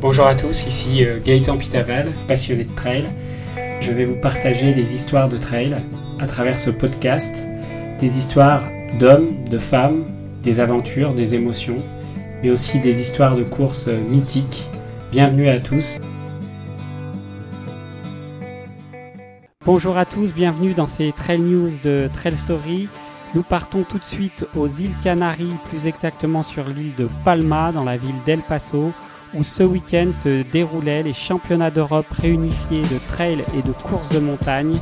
Bonjour à tous, ici euh, Gaëtan Pitaval, passionné de trail. Je vais vous partager des histoires de trail à travers ce podcast, des histoires d'hommes, de femmes, des aventures, des émotions, mais aussi des histoires de courses euh, mythiques. Bienvenue à tous. Bonjour à tous, bienvenue dans ces Trail News de Trail Story. Nous partons tout de suite aux îles Canaries, plus exactement sur l'île de Palma, dans la ville d'El Paso, où ce week-end se déroulaient les championnats d'Europe réunifiés de trail et de course de montagne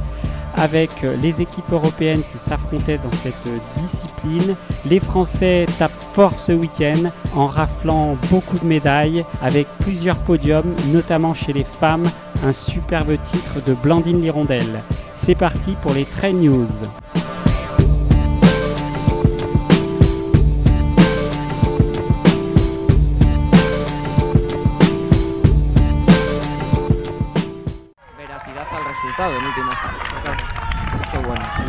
avec les équipes européennes qui s'affrontaient dans cette discipline. Les Français tapent fort ce week-end en raflant beaucoup de médailles avec plusieurs podiums, notamment chez les femmes, un superbe titre de Blandine Lirondelle. C'est parti pour les Trail News.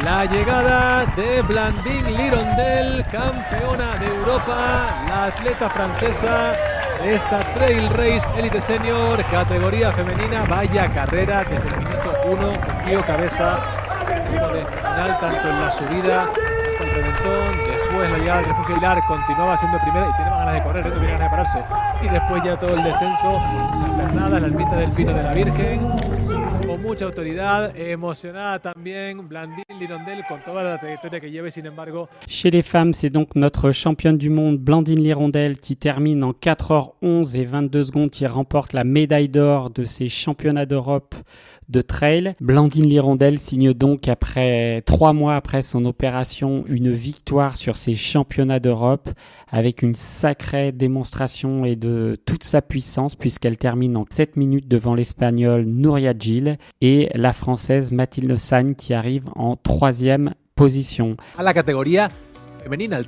La llegada de Blandine Lirondelle, campeona de Europa, la atleta francesa esta Trail Race Elite Senior, categoría femenina. Vaya carrera desde el minuto 1, con Cabeza, de final tanto en la subida hasta el reventón. Después la llegada del refugio Hilar continuaba siendo primera y tiene más ganas de correr, no tiene ganas de pararse. Y después ya todo el descenso, la pernada, la ermita del Pino de la Virgen mucha autoridad, emocionada también Blandine Lirondelle con toda la trayectoria que lleve, sin embargo. Chez les femmes, c'est donc notre championne du monde Blandine Lirondelle qui termine en 4h11 et 22 secondes, qui remporte la médaille d'or de ces championnats d'Europe de trail. Blandine Lirondelle signe donc après trois mois après son opération une victoire sur ces championnats d'Europe avec une sacrée démonstration et de toute sa puissance puisqu'elle termine en 7 minutes devant l'espagnol Nouria Gil et la française Mathilde Sagne qui arrive en troisième position. À la catégorie féminine, le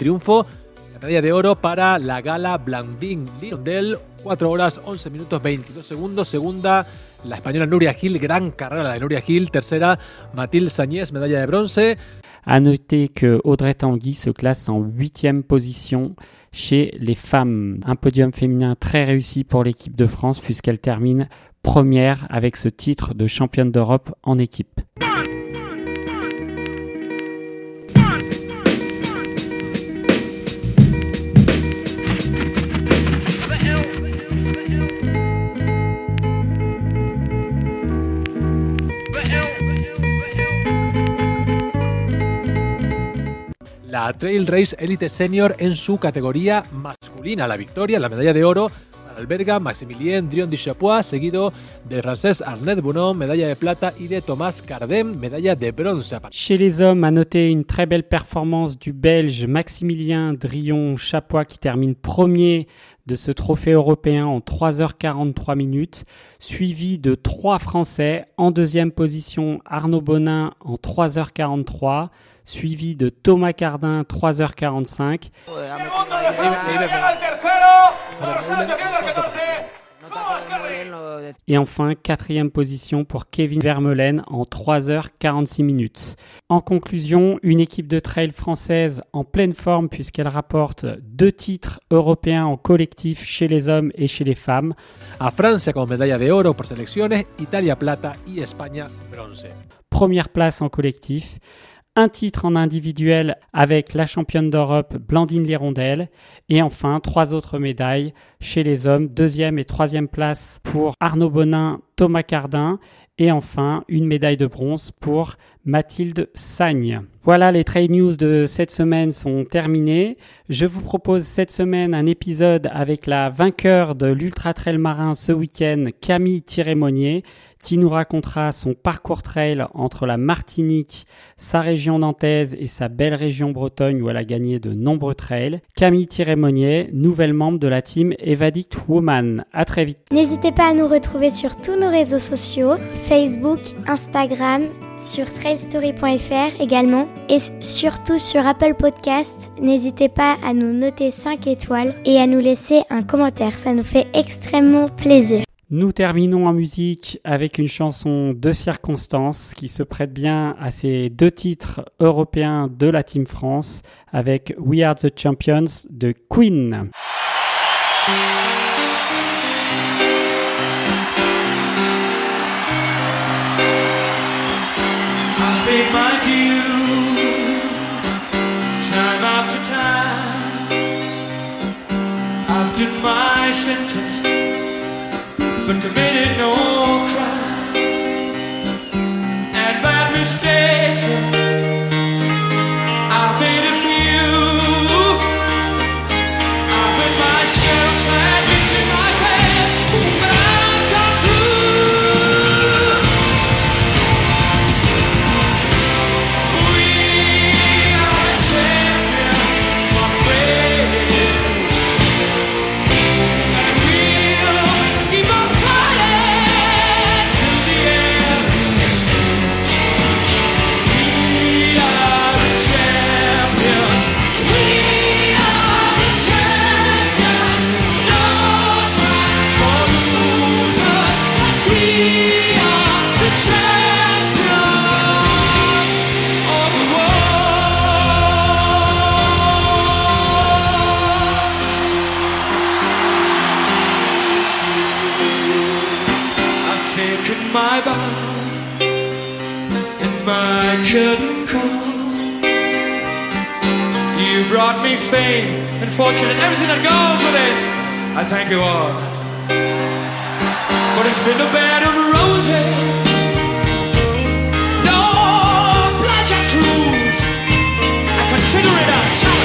La medalla de oro para la gala Blandine Lirondelle, 4 horas 11 minutos 22 segundos. Segunda, la española Nuria Gil, gran carrera de Nuria Gil. Tercera, Mathilde Sagnès, médaille de bronze. À noter que Audrey Tanguy se classe en huitième position chez les femmes. Un podium féminin très réussi pour l'équipe de France puisqu'elle termine première avec ce titre de championne d'Europe en équipe. Trail Race Elite Senior en su categoría masculina. La victoria, la medalla de oro alberga Maximilien Drion Chapois, seguido de Frances Arnett Bounon, medalla de plata, y de Thomas Cardem, medalla de bronze. Chez les hommes, à noter une très belle performance du Belge Maximilien Drion Chapois qui termine premier de ce trophée européen en 3h43 minutes, suivi de trois Français. En deuxième position, Arnaud Bonin en 3h43, suivi de Thomas Cardin 3h45. Et enfin, quatrième position pour Kevin Vermeulen en 3h46 minutes. En conclusion, une équipe de trail française en pleine forme puisqu'elle rapporte deux titres européens en collectif chez les hommes et chez les femmes. A Francia con medalla de oro por selecciones, Italia plata y España bronce. Première place en collectif un titre en individuel avec la championne d'Europe Blandine Lirondelle et enfin trois autres médailles chez les hommes, deuxième et troisième place pour Arnaud Bonin, Thomas Cardin et enfin une médaille de bronze pour Mathilde Sagne. Voilà, les trail news de cette semaine sont terminées. Je vous propose cette semaine un épisode avec la vainqueur de l'Ultra Trail Marin ce week-end, Camille Tirémonier qui nous racontera son parcours trail entre la Martinique, sa région nantaise et sa belle région Bretagne où elle a gagné de nombreux trails. Camille Tirémonier, nouvelle membre de la team Evadict Woman. À très vite. N'hésitez pas à nous retrouver sur tous nos réseaux sociaux, Facebook, Instagram, sur trailstory.fr également et surtout sur Apple Podcast. N'hésitez pas à nous noter 5 étoiles et à nous laisser un commentaire, ça nous fait extrêmement plaisir. Nous terminons en musique avec une chanson de circonstance qui se prête bien à ces deux titres européens de la Team France avec We Are the Champions de Queen. But committed no crime. And bad mistakes, curtain calls. You brought me fame and fortune and everything that goes with it. I thank you all. But it's been a bed of roses. No pleasure cruise. I consider it a challenge.